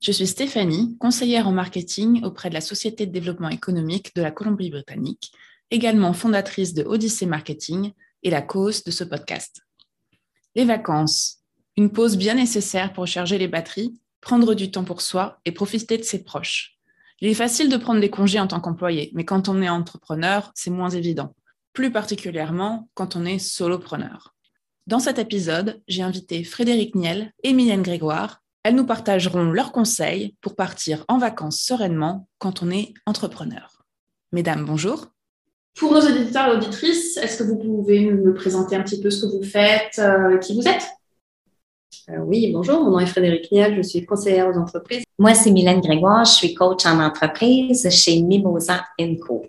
Je suis Stéphanie, conseillère en marketing auprès de la Société de développement économique de la Colombie-Britannique, également fondatrice de Odyssey Marketing et la cause de ce podcast. Les vacances, une pause bien nécessaire pour recharger les batteries, prendre du temps pour soi et profiter de ses proches. Il est facile de prendre des congés en tant qu'employé, mais quand on est entrepreneur, c'est moins évident, plus particulièrement quand on est solopreneur. Dans cet épisode, j'ai invité Frédéric Niel et Grégoire, elles nous partageront leurs conseils pour partir en vacances sereinement quand on est entrepreneur. Mesdames, bonjour. Pour nos auditeurs et auditrices, est-ce que vous pouvez me présenter un petit peu ce que vous faites, euh, qui vous êtes? Euh, Oui, bonjour, mon nom est Frédéric Niel, je suis conseillère aux entreprises. Moi, c'est Mylène Grégoire, je suis coach en entreprise chez Mimosa Co.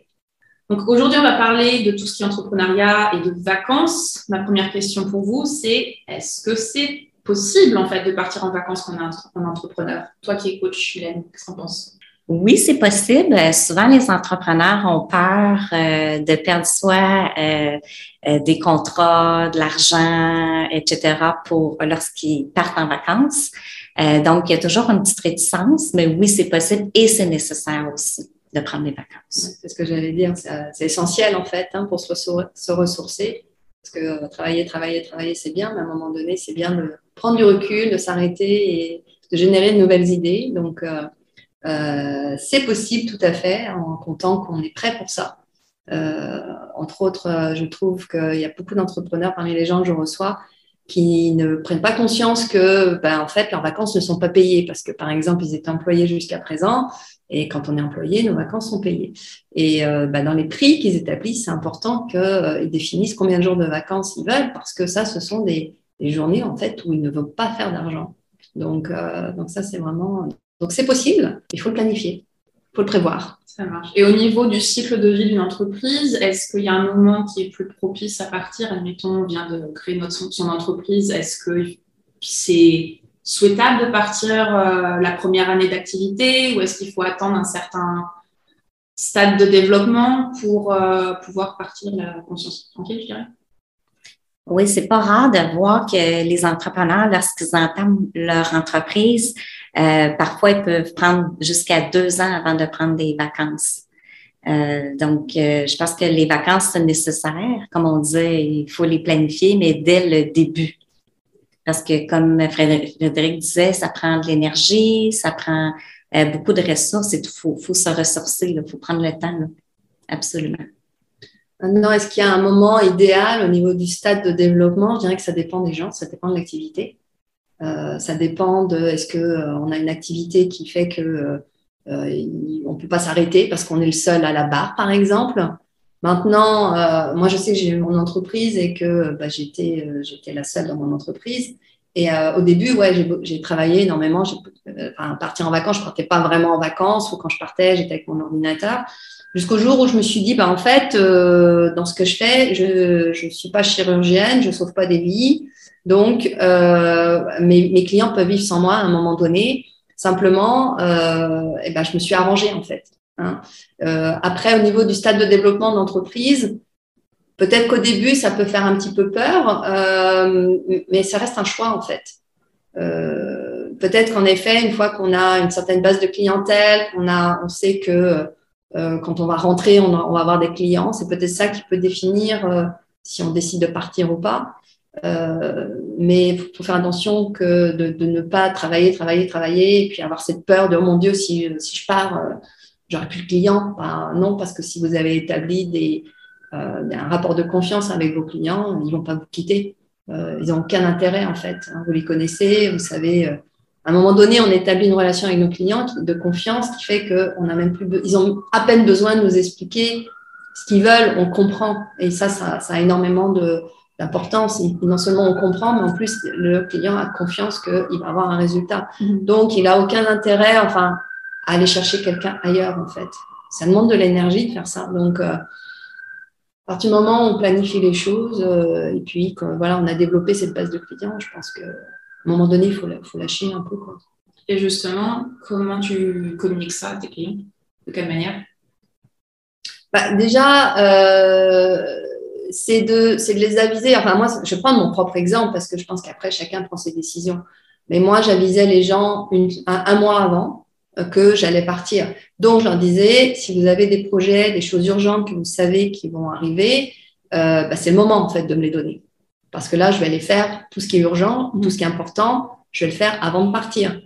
Donc aujourd'hui, on va parler de tout ce qui est entrepreneuriat et de vacances. Ma première question pour vous, c'est est-ce que c'est possible, en fait, de partir en vacances quand on est un entrepreneur. Toi qui es coach, Hélène, qu'est-ce que tu en penses? Oui, c'est possible. Souvent, les entrepreneurs ont peur euh, de perdre soit euh, euh, des contrats, de l'argent, etc. pour lorsqu'ils partent en vacances. donc, il y a toujours une petite réticence, mais oui, c'est possible et c'est nécessaire aussi de prendre des vacances. c'est ce que j'allais dire. C'est essentiel, en fait, hein, pour se, se ressourcer. Parce que travailler, travailler, travailler, c'est bien, mais à un moment donné, c'est bien de prendre du recul, de s'arrêter et de générer de nouvelles idées. Donc, euh, euh, c'est possible tout à fait en comptant qu'on est prêt pour ça. Euh, entre autres, je trouve qu'il y a beaucoup d'entrepreneurs parmi les gens que je reçois qui ne prennent pas conscience que, ben, en fait, leurs vacances ne sont pas payées parce que, par exemple, ils étaient employés jusqu'à présent et quand on est employé, nos vacances sont payées. Et ben, dans les prix qu'ils établissent, c'est important qu'ils définissent combien de jours de vacances ils veulent parce que ça, ce sont des, des journées en fait où ils ne veulent pas faire d'argent. Donc, euh, donc ça c'est vraiment donc c'est possible. Il faut le planifier, il faut le prévoir. Ça marche. Et au niveau du cycle de vie d'une entreprise, est-ce qu'il y a un moment qui est plus propice à partir? Admettons, on vient de créer notre son entreprise. Est-ce que c'est souhaitable de partir euh, la première année d'activité ou est-ce qu'il faut attendre un certain stade de développement pour euh, pouvoir partir la conscience tranquille, je dirais? Oui, c'est pas rare de voir que les entrepreneurs, lorsqu'ils entament leur entreprise, euh, parfois ils peuvent prendre jusqu'à deux ans avant de prendre des vacances. Euh, donc, euh, je pense que les vacances sont nécessaires. Comme on disait, il faut les planifier, mais dès le début. Parce que, comme Frédéric disait, ça prend de l'énergie, ça prend beaucoup de ressources et il faut, faut, se ressourcer, il faut prendre le temps. Absolument. Maintenant, est-ce qu'il y a un moment idéal au niveau du stade de développement? Je dirais que ça dépend des gens, ça dépend de l'activité. Euh, ça dépend de est-ce que euh, a une activité qui fait que euh, on peut pas s'arrêter parce qu'on est le seul à la barre, par exemple? Maintenant, euh, moi, je sais que j'ai eu mon entreprise et que bah, j'étais j'étais la seule dans mon entreprise. Et au début, ouais, j'ai travaillé énormément. Enfin, partir en vacances, je partais pas vraiment en vacances. Ou quand je partais, j'étais avec mon ordinateur. Jusqu'au jour où je me suis dit, bah, en fait, euh, dans ce que je fais, je ne suis pas chirurgienne, je sauve pas des vies. Donc, euh, mes, mes, clients peuvent vivre sans moi à un moment donné. Simplement, euh, et ben, je me suis arrangée, en fait. Hein. Euh, après, au niveau du stade de développement d'entreprise, peut-être qu'au début, ça peut faire un petit peu peur, euh, mais ça reste un choix, en fait. Euh, peut-être qu'en effet, une fois qu'on a une certaine base de clientèle, qu'on a, on sait que euh, quand on va rentrer, on, va avoir des clients. C'est peut-être ça qui peut définir euh, si on décide de partir ou pas. Euh, mais il faut faire attention que de, ne pas travailler, travailler, travailler, et puis avoir cette peur de oh mon Dieu, si, si je pars, j'aurai plus de clients. Ben, non, parce que si vous avez établi des, un rapport de confiance avec vos clients, ils vont pas vous quitter. ils n'ont aucun intérêt en fait. Hein. Vous les connaissez, vous savez à un moment donné, on établit une relation avec nos clients de confiance qui fait qu'on a même plus, ils ont à peine besoin de nous expliquer ce qu'ils veulent, on comprend. Et ça, ça, a énormément d'importance. Non seulement on comprend, mais en plus, le client a confiance qu'il va avoir un résultat. Mm-hmm. Donc, il a aucun intérêt, enfin, à aller chercher quelqu'un ailleurs, en fait. ça demande de l'énergie de faire ça. Donc, à partir du moment où on planifie les choses, et puis voilà, on a développé cette base de clients, je pense qu'à un moment donné, il faut, faut lâcher un peu. Quoi. Et justement, comment tu communiques ça à tes clients? De quelle manière? Bah, Déjà, euh, c'est de, de les aviser. Enfin, moi, je vais prendre mon propre exemple parce que je pense qu'après, chacun prend ses décisions. Mais moi, j'avisais les gens un, mois avant euh, que j'allais partir. Donc, je leur disais, si vous avez des projets, des choses urgentes que vous savez qui vont arriver, euh, bah, c'est le moment, en fait, de me les donner. Parce que là, je vais les faire, tout ce qui est urgent, tout ce qui est important, je vais le faire avant de partir.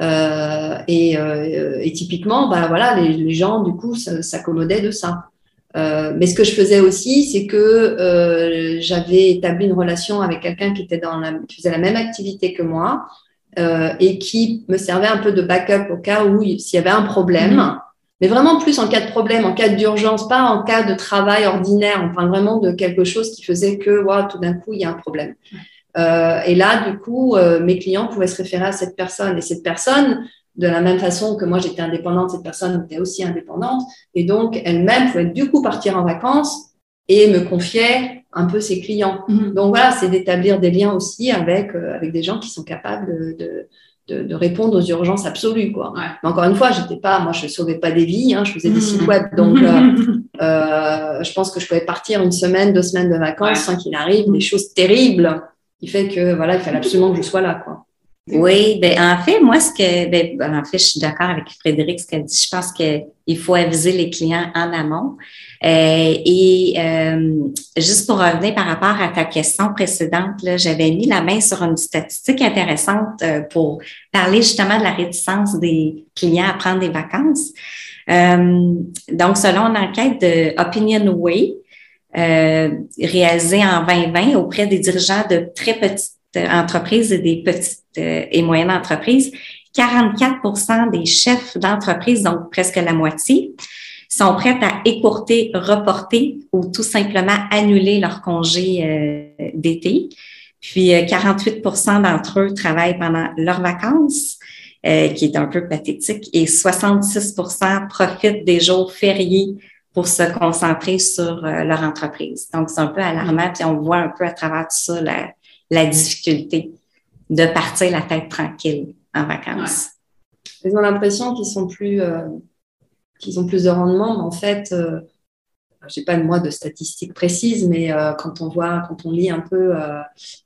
Euh, et, euh, et, typiquement, bah, voilà, les, les gens, du coup, s'accommodaient de ça. Euh, mais ce que je faisais aussi, c'est que euh, j'avais établi une relation avec quelqu'un qui était dans la, qui faisait la même activité que moi euh, et qui me servait un peu de backup au cas où s'il y avait un problème, mm-hmm. Mais vraiment plus en cas de problème, en cas d'urgence, pas en cas de travail ordinaire, enfin vraiment de quelque chose qui faisait que wow, tout d'un coup il y a un problème. Euh, et là, du coup, euh, mes clients pouvaient se référer à cette personne. Et cette personne, de la même façon que moi j'étais indépendante, cette personne était aussi indépendante. Et donc, elle-même pouvait du coup partir en vacances et me confier un peu ses clients. Mm-hmm. Donc voilà, c'est d'établir des liens aussi avec, euh, avec des gens qui sont capables de, de, de, répondre aux urgences absolues. Quoi. Mais encore une fois, j'étais pas, moi je sauvais pas des vies, hein, je faisais des sites web. Donc euh, je pense que je pouvais partir une semaine, deux semaines de vacances sans qu'il arrive des choses terribles qui fait que voilà, il fallait absolument que je sois là, quoi. Oui, ben en fait, moi, ce que, ben, en fait, je suis d'accord avec Frédéric, ce qu'elle dit. Je pense qu'il faut aviser les clients en amont. Euh, et euh, juste pour revenir par rapport à ta question précédente, j'avais mis la main sur une statistique intéressante euh, pour parler justement de la réticence des clients à prendre des vacances. donc, selon une enquête de Opinion Way, euh, réalisé en 2020 auprès des dirigeants de très petites entreprises et des petites euh, et moyennes entreprises. 44 des chefs d'entreprise, donc presque la moitié, sont prêts à écourter, reporter ou tout simplement annuler leur congé euh, d'été. Puis 48% d'entre eux travaillent pendant leurs vacances, qui est un peu pathétique, et 66% profitent des jours fériés pour se concentrer sur euh, leur entreprise. Donc, c'est un peu alarmant, puis on voit un peu à travers tout ça la, la difficulté de partir la tête tranquille en vacances. Ils ont l'impression qu'ils sont plus, euh, qu'ils ont plus de rendement, mais en fait, euh, je n'ai pas de moi de statistiques précises, mais quand on voit, quand on lit un peu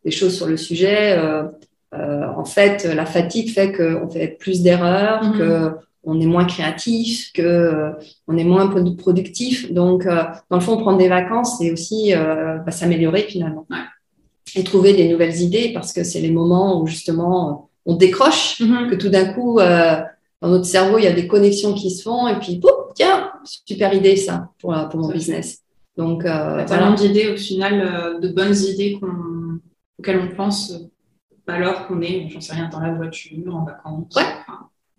des choses sur le sujet, en fait, la fatigue fait qu'on fait plus d'erreurs, que on est moins créatif, que euh, on est moins productif. Donc, euh, dans le fond, prendre des vacances, c'est aussi euh, bah, s'améliorer finalement et trouver des nouvelles idées parce que c'est les moments où justement on décroche, mm-hmm. que tout d'un coup dans notre cerveau il y a des connexions qui se font et puis pouf, tiens, super idée ça pour, pour mon business. Donc, euh, tellement d'idées au final, de bonnes idées auxquelles on pense alors qu'on est, j'en sais rien, dans la voiture, en vacances. Ouais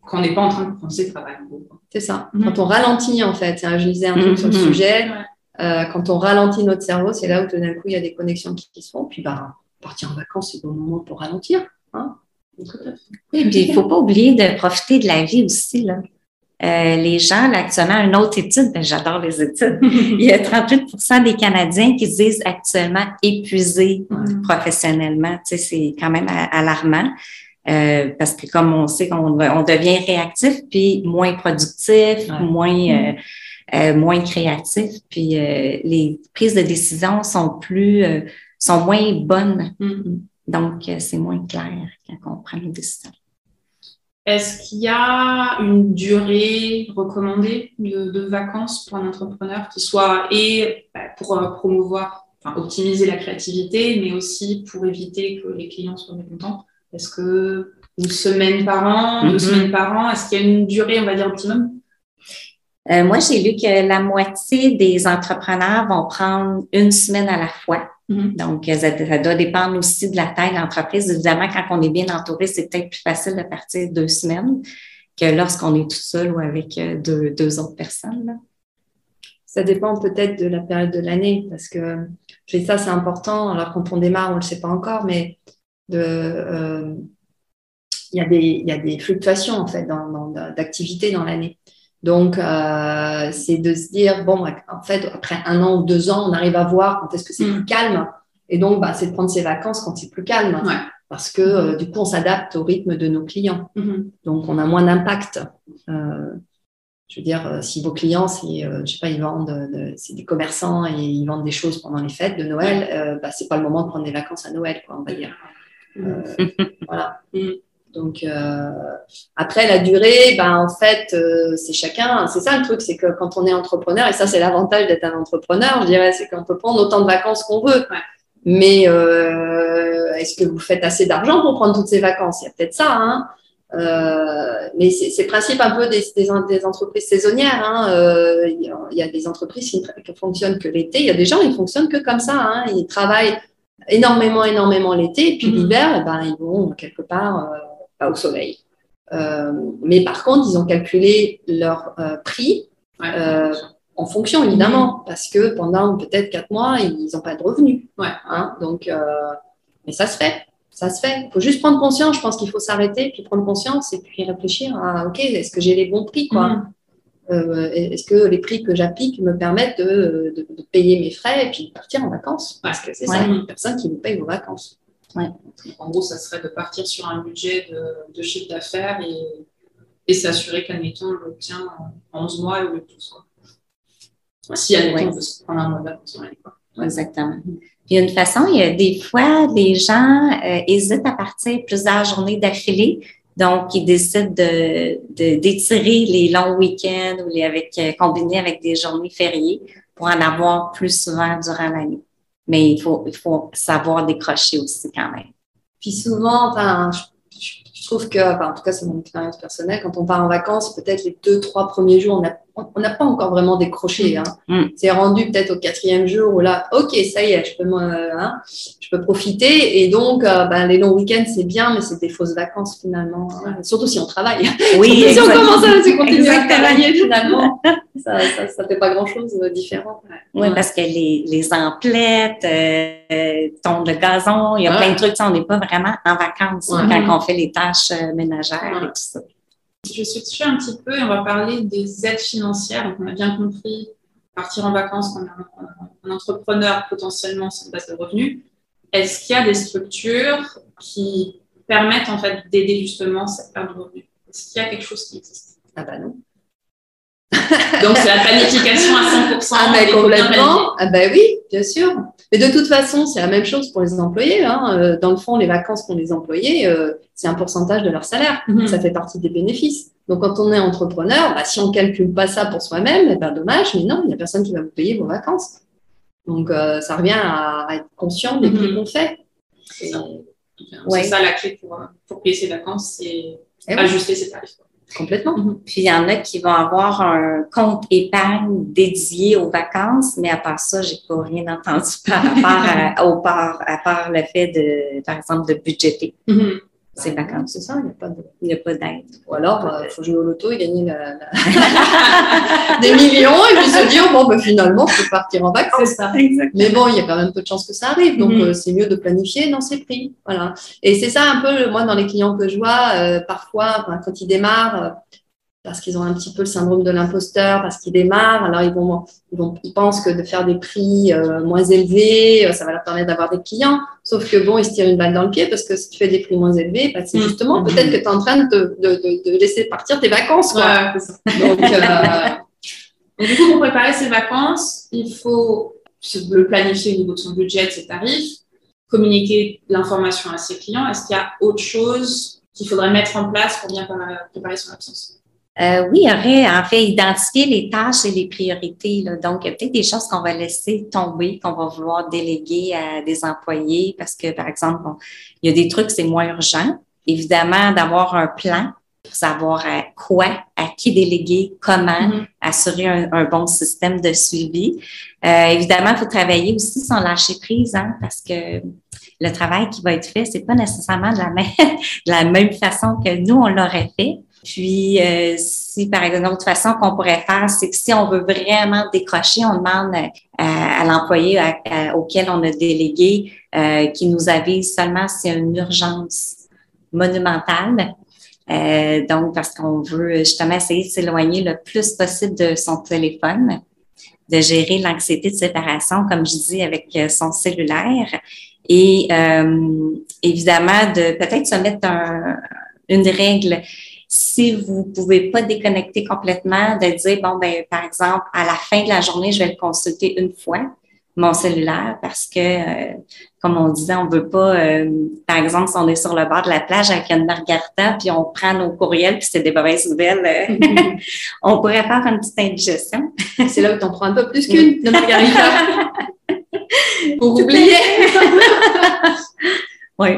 quand on n'est pas en train de penser travail. C'est ça. Mhm. Quand on ralentit, en fait, je lisais un truc sur le sujet, euh, quand on ralentit notre cerveau, c'est là où tout d'un coup, il y a des connexions qui, se font. Puis, bah, partir en vacances, c'est le bon moment pour ralentir. Hein oui, puis il ne faut pas oublier de profiter de la vie aussi. Là. Euh, les gens, là, actuellement, une autre étude, ben, j'adore les études, il y a 38% des Canadiens qui se disent actuellement épuisés professionnellement. Tu sais, c'est quand même alarmant. Euh, parce que comme on sait qu'on on devient réactif, puis moins productif, moins euh, euh, moins créatif, puis les prises de décision sont plus sont moins bonnes. Mm-hmm. Donc, c'est moins clair quand on prend une décision. Est-ce qu'il y a une durée recommandée de, vacances pour un entrepreneur qui soit et bah, pour promouvoir, enfin, optimiser la créativité, mais aussi pour éviter que les clients soient mécontents? Est-ce que une semaine par an, deux mhm. semaines par an, est-ce qu'il y a une durée, on va dire, optimum? Euh, moi, j'ai lu que la moitié des entrepreneurs vont prendre une semaine à la fois. Mhm. Donc, ça, doit dépendre aussi de la taille de l'entreprise. Évidemment, quand on est bien entouré, c'est peut-être plus facile de partir deux semaines que lorsqu'on est tout seul ou avec euh, deux, autres personnes. Ça dépend peut-être de la période de l'année parce que ça, c'est important. Alors, quand on démarre, on ne le sait pas encore, mais de, euh, il, y a des, il y a des fluctuations en fait dans, dans, d'activité dans l'année. Donc, euh, c'est de se dire, bon, en fait, après un an ou deux ans, on arrive à voir quand est-ce que c'est Mm. plus calme. Et donc, bah, c'est de prendre ses vacances quand c'est plus calme. Ouais. Parce que euh, du coup, on s'adapte au rythme de nos clients. Mhm. Donc, on a moins d'impact. Euh, je veux dire, si vos clients, c'est, je sais pas, ils vendent, de- c'est des commerçants et ils vendent des choses pendant les fêtes de Noël, bah, c'est pas le moment de prendre des vacances à Noël, quoi, on va dire. Euh, voilà. Donc, euh, après, la durée, ben, en fait, euh, c'est chacun. C'est ça le truc, c'est que quand on est entrepreneur, et ça, c'est l'avantage d'être un entrepreneur, je dirais, c'est qu'on peut prendre autant de vacances qu'on veut. Ouais. Mais euh, est-ce que vous faites assez d'argent pour prendre toutes ces vacances? Il y a peut-être ça. Hein mais c'est le principe un peu des, des, des entreprises saisonnières. Hein. Il, y a, des entreprises qui ne fonctionnent que l'été. Il y a des gens, ils fonctionnent que comme ça. Hein. Ils travaillent énormément, énormément l'été. Et puis Mhm. l'hiver, eh ben, ils vont quelque part euh, pas au soleil. Euh, mais par contre, ils ont calculé leur euh, prix Ouais. euh, en fonction, évidemment, parce que pendant peut-être quatre mois, ils n'ont pas de revenus. Ouais. Hein, donc, mais ça se fait. Ça se fait. Il faut juste prendre conscience. Je pense qu'il faut s'arrêter, puis prendre conscience et puis réfléchir à OK, est-ce que j'ai les bons prix quoi? Mhm. Euh, Est-ce que les prix que j'applique me permettent de, de- de payer mes frais et puis de partir en vacances? Parce que c'est ça, Ouais. il y a personne qui vous paye vos vacances. En gros, ça serait de partir sur un budget de, de chiffre d'affaires et, et s'assurer qu'admettons, on l'obtient en 11 mois au lieu de 12. Quoi. Si, admettons, Ouais. on veut se prendre un mois quoi. Exactement. Puis, il y a une façon, il y a des fois, les gens euh, hésitent à partir plusieurs journées d'affilée. Donc, ils décident de, de- d'étirer les longs week-ends ou les avec, euh, combinés avec des journées fériées pour en avoir plus souvent durant l'année. Mais il faut, il faut savoir décrocher aussi quand même. Puis souvent, enfin, je, trouve que, enfin, en tout cas, c'est mon expérience personnelle, quand on part en vacances, peut-être les deux, trois premiers jours, on n'a on n'a pas encore vraiment décroché. Hein. Mm. C'est rendu peut-être au quatrième jour où là, ok, ça y est, je peux, hein, je peux profiter. Et donc, euh, ben, les longs week-ends, c'est bien, mais c'est des fausses vacances finalement. hein. Surtout si on travaille. Oui, si on commence à se continuer à travailler finalement, ça, ça, ça fait pas grand-chose de différent. Oui, parce que les, les emplettes, euh, tondre le gazon, il y a Ouais. plein de trucs. On n'est pas vraiment en vacances quand on fait les tâches euh, ménagères et tout ça. Je switcher un petit peu et on va parler des aides financières. Donc, on a bien compris, partir en vacances quand on est un, un entrepreneur potentiellement sans base de revenus. Est-ce qu'il y a des structures qui permettent en fait d'aider justement cette perte de revenus? Est-ce qu'il y a quelque chose qui existe? Ah bah non. Donc, c'est la planification à 100%. Ah, bien complètement. Ah, ben oui, bien sûr. Mais de toute façon, c'est la même chose pour les employés. Hein. Euh, Dans le fond, les vacances qu'ont les employés, euh, c'est un pourcentage de leur salaire. Mhm. Ça fait partie des bénéfices. Donc, quand on est entrepreneur, bah, si on calcule pas ça pour soi-même, eh ben, dommage, mais non, il n'y a personne qui va vous payer vos vacances. Donc, euh, ça revient à, à être conscient des prix Mhm. qu'on fait. C'est ça. Et- C'est ça la clé pour, pour payer ses vacances, c'est Eh ajuster ses tarifs. Complètement. Puis il y en a qui vont avoir un compte épargne dédié aux vacances, mais à part ça, j'ai pas rien entendu par rapport à, au part, à part le fait de, par exemple, de budgéter ces Bah, vacances. C'est ça, il n'y a pas de. Il n'y a pas d'aide. Ou alors, il faut jouer au loto et gagner la- la- des millions et puis se dire, bon, ben, finalement, je peux partir en vacances. ça. Mais bon, il y a quand même peu de chances que ça arrive, donc Mhm. euh, c'est mieux de planifier dans ses prix. Voilà. Et c'est ça un peu, moi, dans les clients que je vois, euh, parfois, quand ils démarrent, euh, parce qu'ils ont un petit peu le syndrome de l'imposteur, parce qu'ils démarrent, alors ils vont, ils vont, ils pensent que de faire des prix euh, moins élevés, euh, ça va leur permettre d'avoir des clients. Sauf que bon, ils se tirent une balle dans le pied parce que si tu fais des prix moins élevés, bah, c'est Mhm. justement peut-être que tu es en train de, de, de, de laisser partir tes vacances. Quoi. Ouais, c'est ça. Donc, euh, Donc, du coup, pour préparer ses vacances, il faut le planifier au niveau de son budget, de ses tarifs, communiquer l'information à ses clients. Est-ce qu'il y a autre chose qu'il faudrait mettre en place pour bien préparer son absence? Euh, oui, il y aurait en fait identifier les tâches et les priorités. Là. Donc, il y a peut-être des choses qu'on va laisser tomber, qu'on va vouloir déléguer à des employés parce que, par exemple, on- il y a des trucs, c'est moins urgent. Évidemment, d'avoir un plan pour savoir à quoi, à qui déléguer, comment, Mhm. assurer un, un bon système de suivi. Euh, évidemment, il faut travailler aussi sans lâcher prise, hein, parce que le travail qui va être fait, c'est pas nécessairement de la même, de la même façon que nous, on l'aurait fait. Puis, euh, si par exemple, une autre façon qu'on pourrait faire, c'est que si on veut vraiment décrocher, on demande à, à l'employé auquel on a délégué euh, qui nous avise seulement s'il y a une urgence monumentale. Euh, donc, parce qu'on veut justement essayer de s'éloigner le plus possible de son téléphone, de gérer l'anxiété de séparation, comme je dis, avec euh, son cellulaire. Et euh, évidemment, de peut-être se mettre un, une règle. Si vous pouvez pas déconnecter complètement, de dire, bon, ben, par exemple, à la fin de la journée, je vais le consulter une fois mon cellulaire parce que, euh, comme on disait, on veut pas, euh, par exemple, si on est sur le bord de la plage avec une margarita, puis on prend nos courriels, puis c'est des mauvaises nouvelles, euh, on pourrait faire une petite indigestion. C'est là où tu en prends un peu plus qu'une de margarita. Pour oublier. oui.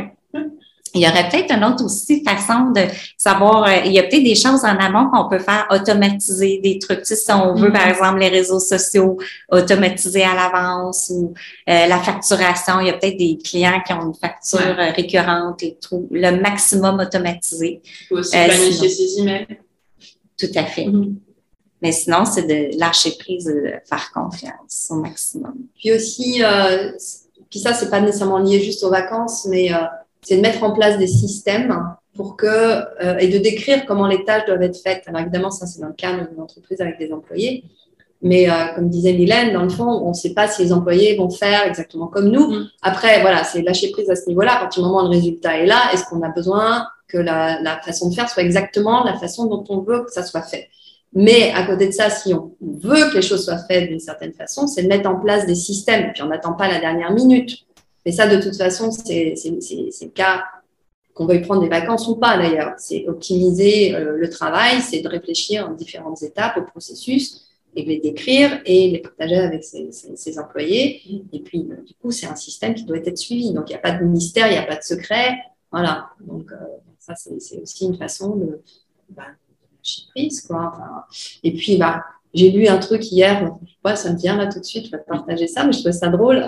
Il y aurait peut-être une autre aussi façon de savoir, euh, il y a peut-être des choses en amont qu'on peut faire automatiser, des trucs, tu sais, si on veut, par mm-hmm. exemple, les réseaux sociaux automatiser à l'avance ou euh, la facturation. Il y a peut-être des clients qui ont une facture euh, récurrente et tout, le maximum automatisé. Faut aussi planifier ses emails. Tout à fait. Mm-hmm. Mais sinon, c'est de lâcher prise, de faire confiance au maximum. Puis aussi, puis ça, c'est pas nécessairement lié juste aux vacances, mais c'est de mettre en place des systèmes pour que, euh, et de décrire comment les tâches doivent être faites. Alors évidemment, ça c'est dans le cadre d'une entreprise avec des employés. Mais euh, comme disait Mylène, dans le fond, on ne sait pas si les employés vont faire exactement comme nous. Mm. Après, voilà, c'est lâcher prise à ce niveau-là. À partir du moment où le résultat est là, est-ce qu'on a besoin que la, la, façon de faire soit exactement la façon dont on veut que ça soit fait? Mais à côté de ça, si on veut que les choses soient faites d'une certaine façon, c'est de mettre en place des systèmes. Puis on n'attend pas la dernière minute. Mais ça, de toute façon, c'est le cas qu'on veuille prendre des vacances ou pas d'ailleurs. C'est optimiser euh, le travail, c'est de réfléchir en différentes étapes au processus et de les décrire et les partager avec ses, employés. Et puis, euh, du coup, c'est un système qui doit être suivi. Donc, il n'y a pas de mystère, il n'y a pas de secret. Voilà. Donc, euh, ça, c'est aussi une façon de bah, prise, quoi. et puis, bah, j'ai lu un truc hier, je ça me vient là tout de suite, je vais partager ça, mais je trouve ça drôle.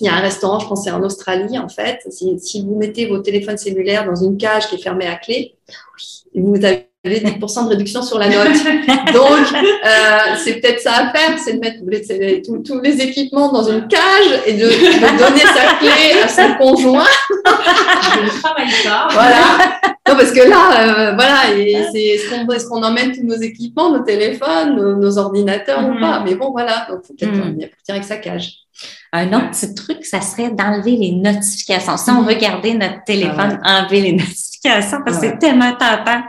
Il y a un restaurant, je pense c'est en Australie en fait. Si, vous mettez vos téléphones cellulaires dans une cage qui est fermée à clé, vous avez 10% de réduction sur la note. Donc, euh, c'est peut-être ça à faire, c'est de mettre tous, les équipements dans une cage et de, donner sa clé à son conjoint. Je travaille ça. Voilà. Non, parce que là, euh, voilà, est-ce qu'on emmène tous nos équipements, nos téléphones, nos, ordinateurs ou mm-hmm. pas? Mais bon, voilà, donc faut peut-être mm. partir avec sa cage. Un autre petit truc, ça serait d'enlever les notifications. Si on veut garder notre téléphone, ah enlever les notifications parce que c'est tellement tentant.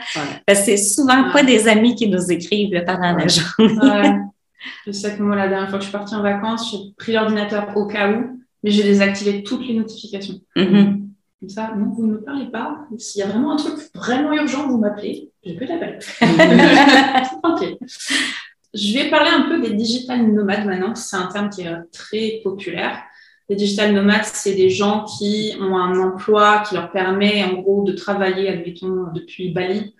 Parce que c'est souvent pas des amis qui nous écrivent pendant la journée. Je sais que moi, la dernière fois que je suis partie en vacances, j'ai pris l'ordinateur au cas où, mais j'ai désactivé toutes les notifications. Mm-hmm. Comme ça, non, vous ne me parlez pas. S'il y a vraiment un truc vraiment urgent, vous m'appelez. J'ai plus d'appel. ok. Je vais parler un peu des digital nomades maintenant, c'est un terme qui est très populaire. Les digital nomades, c'est des gens qui ont un emploi qui leur permet en gros de travailler, admettons, depuis Bali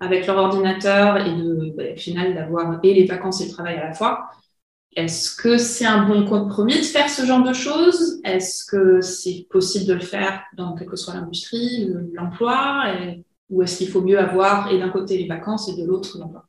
avec leur ordinateur et de, bah, au final d'avoir et les vacances et le travail à la fois. Est-ce que c'est un bon compromis de faire ce genre de choses? Est-ce que c'est possible de le faire dans quelle que soit l'industrie, l'emploi? Ou est-ce qu'il faut mieux avoir et d'un côté les vacances et de l'autre l'emploi?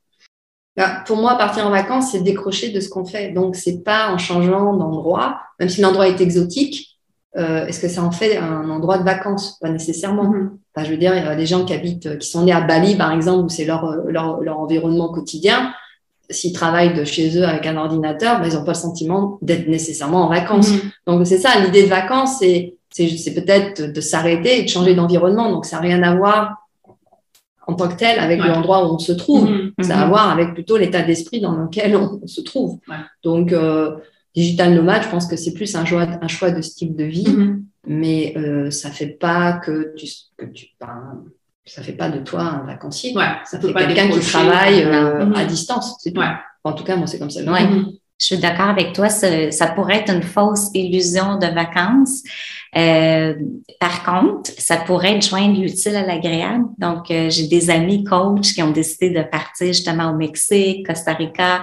Bah, pour moi, partir en vacances, c'est décrocher de ce qu'on fait. Donc, c'est pas en changeant d'endroit, même si l'endroit est exotique, euh, est-ce que ça en fait un endroit de vacances? Pas nécessairement. Mm-hmm. je veux dire, il y a des gens qui habitent, qui sont nés à Bali, par exemple, où c'est leur, leur, leur, environnement quotidien. S'ils travaillent de chez eux avec un ordinateur, bah, ils n'ont pas le sentiment d'être nécessairement en vacances. Mm-hmm. Donc, c'est ça, l'idée de vacances, c'est, c'est peut-être de s'arrêter et de changer d'environnement. Donc, ça n'a rien à voir en tant que tel avec l'endroit où on se trouve. Mhm. Ça a à mhm. voir avec plutôt l'état d'esprit dans lequel on, se trouve. Donc, euh, digital nomade, je pense que c'est plus un choix, un choix de style de vie, mhm. mais euh, ça fait pas que tu, que tu ça fait pas de toi un vacancier. ça fait quelqu'un qui travaille euh, à distance. En tout cas, moi, c'est comme ça. Je suis d'accord avec toi, ça, ça, pourrait être une fausse illusion de vacances. Euh, par contre, ça pourrait être joindre l'utile à l'agréable. Donc, euh, j'ai des amis coachs qui ont décidé de partir justement au Mexique, Costa Rica,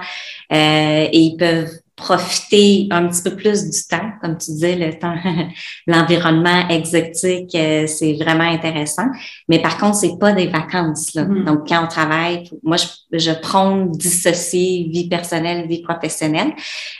euh, et ils peuvent profiter un petit peu plus du temps, comme tu disais, le temps, l'environnement exotique, euh, c'est vraiment intéressant. Mais par contre, c'est pas des vacances. Là. Mm-hmm. Donc, quand on travaille, moi, je, je prône dissocier vie personnelle, vie professionnelle.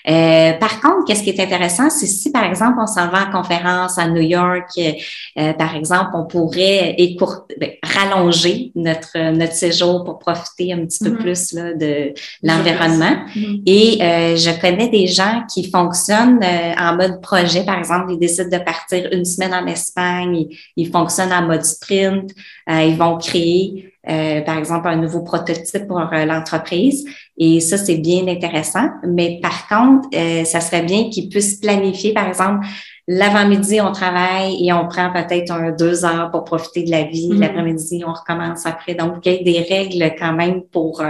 Euh, par contre, qu'est-ce qui est intéressant, c'est si, par exemple, on s'en va en conférence à New York, euh, par exemple, on pourrait écourter, ben, rallonger notre notre séjour pour profiter un petit peu mm-hmm. plus là, de l'environnement. Mm-hmm. Et euh, je connais des gens qui fonctionnent euh, en mode projet. Par exemple, ils décident de partir une semaine en Espagne, ils, fonctionnent en mode sprint, euh, ils vont créer, euh, par exemple, un nouveau prototype pour l'entreprise. Et ça, c'est bien intéressant. Mais par contre, ça serait bien qu'ils puissent planifier, par exemple, l'avant-midi, on travaille et on prend peut-être un deux heures pour profiter de la vie. Mm-hmm. L'après-midi, on recommence après. Donc, il y a des règles quand même pour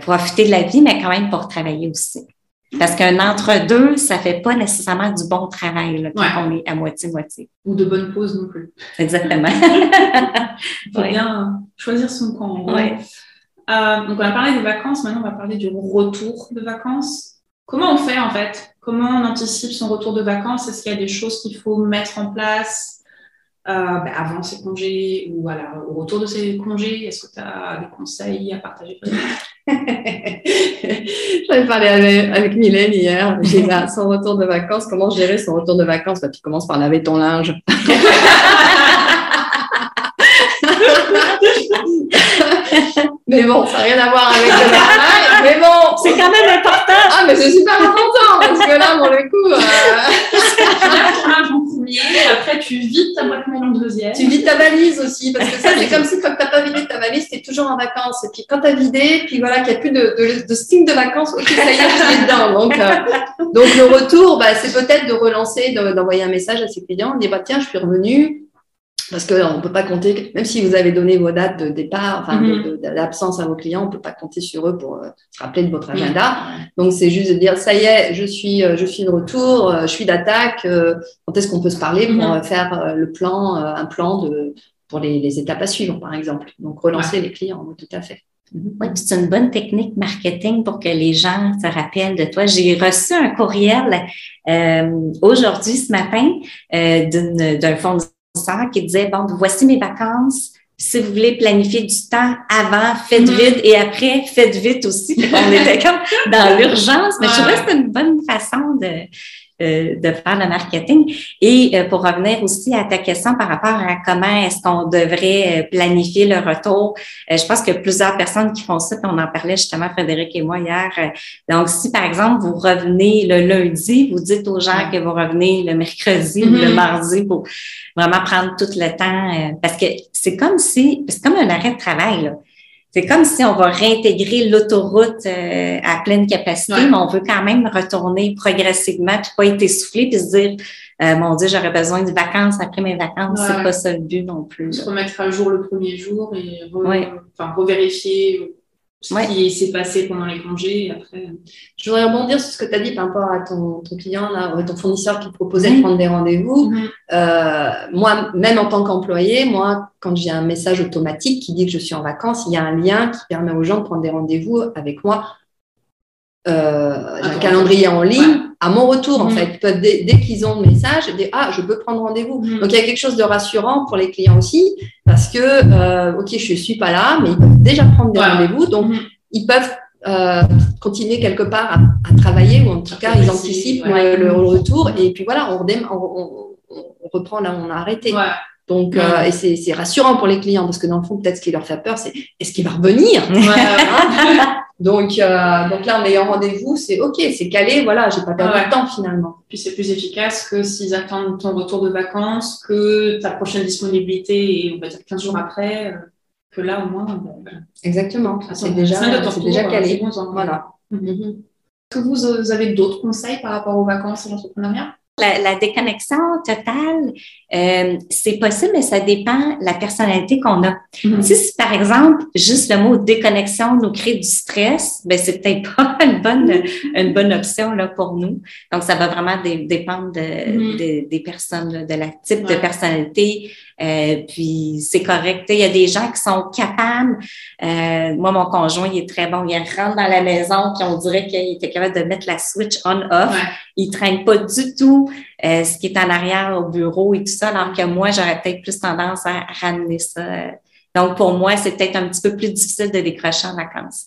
profiter de la vie, mais quand même pour travailler aussi. Parce qu'un entre-deux, ça fait pas nécessairement du bon travail là, quand on est à moitié-moitié. Ou de bonnes pauses non plus. Exactement. Il faut bien choisir son camp. Euh, donc, on a parlé des vacances. Maintenant, on va parler du retour de vacances. Comment on fait, en fait? Comment on anticipe son retour de vacances? Est-ce qu'il y a des choses qu'il faut mettre en place euh, ben, avant ses congés ou au retour de ses congés? Est-ce que tu as des conseils à partager? J'avais parlé avec, Mylène hier. J'ai son retour de vacances. Comment gérer son retour de vacances? Bah, Tu commences par laver ton linge. mais bon, ça n'a rien à voir avec le travail. Mais bon, c'est quand même important. Ah, mais c'est super important parce que là, pour le coup. Euh... après tu vides ta boîte mail en deuxième. Tu vides ta valise aussi, parce que ça, c'est comme si quand tu n'as pas vidé ta valise, tu es toujours en vacances. Et puis quand tu as vidé, puis voilà, qu'il n'y a plus de, de, de, signe de vacances, ok, ça y est, tu es dedans. Donc, euh, donc le retour, bah, c'est peut-être de relancer, d'envoyer un message à ses clients, de dire, bah, tiens, je suis revenu, parce qu'on ne peut pas compter, même si vous avez donné vos dates de départ, enfin mhm. d'absence à vos clients, on ne peut pas compter sur eux pour euh, se rappeler de votre agenda. Donc c'est juste de dire ça y est, je suis, euh, je suis de retour, euh, je suis d'attaque. quand est-ce qu'on peut se parler pour mhm. faire le plan, un plan de pour les, étapes à suivre, par exemple. Donc relancer les clients, tout à fait. Mhm. Oui, c'est une bonne technique marketing pour que les gens se rappellent de toi. J'ai reçu un courriel aujourd'hui, ce matin, d'un fournisseur qui disait, bon, voici mes vacances. Si vous voulez planifier du temps avant, faites mm-hmm. vite et après, faites vite aussi. On était comme dans l'urgence, mais je trouvais que c'était une bonne façon de, euh, de faire le marketing. Et euh, pour revenir aussi à ta question par rapport à comment est-ce qu'on devrait euh, planifier le retour, je pense que plusieurs personnes qui font ça, puis on en parlait justement Frédéric et moi hier. donc, si par exemple vous revenez le lundi, vous dites aux gens que vous revenez le mercredi ou le mm-hmm. mardi pour vraiment prendre tout le temps, parce que c'est comme si, c'est comme un arrêt de travail. Là. C'est comme si on va réintégrer l'autoroute euh, à pleine capacité, mais on veut quand même retourner progressivement, puis pas être essoufflé, puis se dire, euh, mon Dieu, j'aurais besoin de vacances après mes vacances. C'est pas ça le but non plus. Se remettre à jour le premier jour et enfin, revérifier ce qui s'est passé pendant les congés. Après... Je voudrais rebondir sur ce que tu as dit par rapport à ton, ton client, là, ton fournisseur qui proposait de prendre des rendez-vous. Mhm. Euh, moi, même en tant qu'employé, moi, quand j'ai un message automatique qui dit que je suis en vacances, il y a un lien qui permet aux gens de prendre des rendez-vous avec moi. Euh, j'ai un calendrier en ligne. À mon retour, en mhm. fait, peuvent, dès, qu'ils ont le message, dire Ah, je peux prendre rendez-vous. Mhm. Donc, il y a quelque chose de rassurant pour les clients aussi, parce que, euh, OK, je ne suis pas là, mais ils peuvent déjà prendre des rendez-vous. Donc, mhm. ils peuvent euh, continuer quelque part à, travailler, ou en tout cas, ils anticipent le, retour. Et puis voilà, on, on, on, reprend là où on a arrêté. Donc, euh, et c'est rassurant pour les clients parce que dans le fond, peut-être ce qui leur fait peur, c'est est-ce qu'il va revenir? Donc, euh, donc là, en ayant rendez-vous, c'est OK, c'est calé, voilà, j'ai pas perdu de temps finalement. Puis c'est plus efficace que s'ils attendent ton retour de vacances, que ta prochaine disponibilité, et on va dire 15 jours après, euh, que là, au moins. Exactement, c'est déjà, déjà calé. voilà. Mhm. Est-ce que vous avez d'autres conseils par rapport aux vacances et l'entrepreneuriat? La, déconnexion totale, euh, c'est possible, mais ça dépend de la personnalité qu'on a. Mm-hmm. Si, par exemple, juste le mot déconnexion nous crée du stress, ben c'est peut-être pas une bonne, une bonne option là, pour nous. Donc, ça va vraiment dépendre de, mm-hmm. des personnes, de la type de personnalité. Euh, puis c'est correct. Il y a des gens qui sont capables. Euh, moi, mon conjoint, il est très bon. Il rentre dans la maison, puis on dirait qu'il était capable de mettre la switch on-off. Il Il traîne pas du tout euh, ce qui est en arrière au bureau et tout ça, alors que moi, j'aurais peut-être plus tendance à ramener ça. Donc, pour moi, c'est peut-être un petit peu plus difficile de décrocher en vacances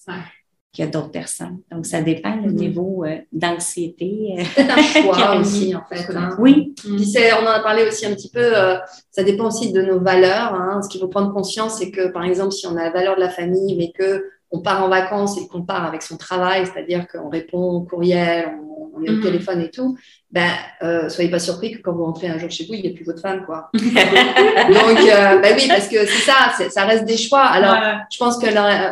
y a d'autres personnes. Donc, ça dépend du mm-hmm. niveau euh, d'anxiété. Euh, c'est un choix aussi, en fait. Hein. Oui. on en a parlé aussi un petit peu, euh, ça dépend aussi de nos valeurs. Hein. Ce qu'il faut prendre conscience, c'est que, par exemple, si on a la valeur de la famille, mais que on part en vacances et qu'on part avec son travail, c'est-à-dire qu'on répond au courriel, on, est au mhm. téléphone et tout, ben, euh, soyez pas surpris que quand vous rentrez un jour chez vous, il n'y ait plus votre femme, quoi. Donc, euh, ben oui, parce que c'est ça, ça reste des choix. Alors, je pense que,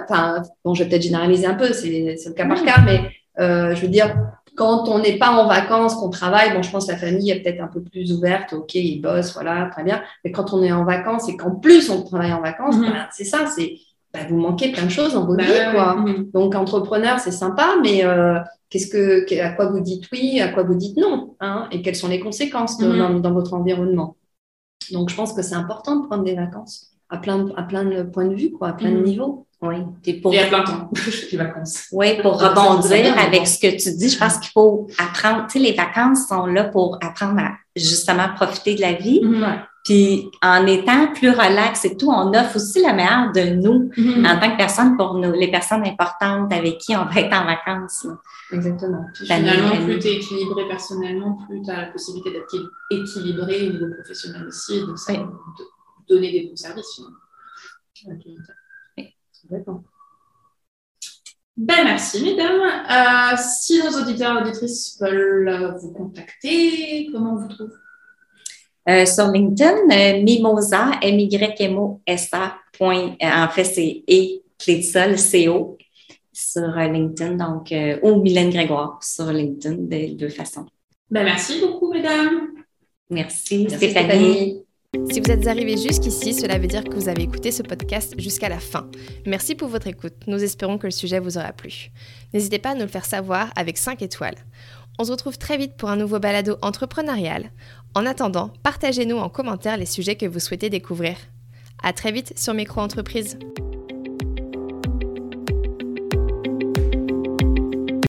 enfin, bon, je vais peut-être généraliser un peu, c'est le cas par cas, mais euh, je veux dire, quand on n'est pas en vacances, qu'on travaille, bon, je pense que la famille est peut-être un peu plus ouverte, ok, ils bossent, voilà, très bien. Mais quand on est en vacances et qu'en plus on travaille en vacances, mhm. ben, c'est ça, c'est bah, vous manquez plein de choses dans votre bah vie. Quoi. Mhm. Donc, entrepreneur, c'est sympa, mais euh, qu'est-ce que, à quoi vous dites oui, à quoi vous dites non hein, Et quelles sont les conséquences mhm. dans, votre environnement Donc, je pense que c'est important de prendre des vacances à plein, à plein de points de vue, quoi, à plein de mhm. niveaux. Oui. Et, pour... Et à plein de temps, les vacances. Oui, pour rebondir avec ce que tu dis, je pense qu'il faut apprendre, tu sais, les vacances sont là pour apprendre à justement profiter de la vie. Puis en étant plus relax et tout, on offre aussi la meilleure de nous mm-hmm. en tant que personne pour nous, les personnes importantes avec qui on va être en vacances. Exactement. finalement, plus tu es équilibré personnellement, plus tu as la possibilité d'être équilibré au niveau professionnel aussi de, ça, donner des bons services. Ben, merci, mesdames. Euh, si nos auditeurs et auditrices veulent vous contacter, comment on vous trouve? Euh, sur LinkedIn, euh, Mimosa, M-Y-M-O-S-A. Euh, en fait, c'est E, clé de sol, C-O, sur LinkedIn, donc, ou Mylène Grégoire sur LinkedIn, de deux façons. Ben, merci beaucoup, mesdames. Merci, Stéphanie. Si vous êtes arrivé jusqu'ici, cela veut dire que vous avez écouté ce podcast jusqu'à la fin. Merci pour votre écoute. Nous espérons que le sujet vous aura plu. N'hésitez pas à nous le faire savoir avec 5 étoiles. On se retrouve très vite pour un nouveau balado entrepreneurial. En attendant, partagez-nous en commentaire les sujets que vous souhaitez découvrir. À très vite sur Micro Entreprise.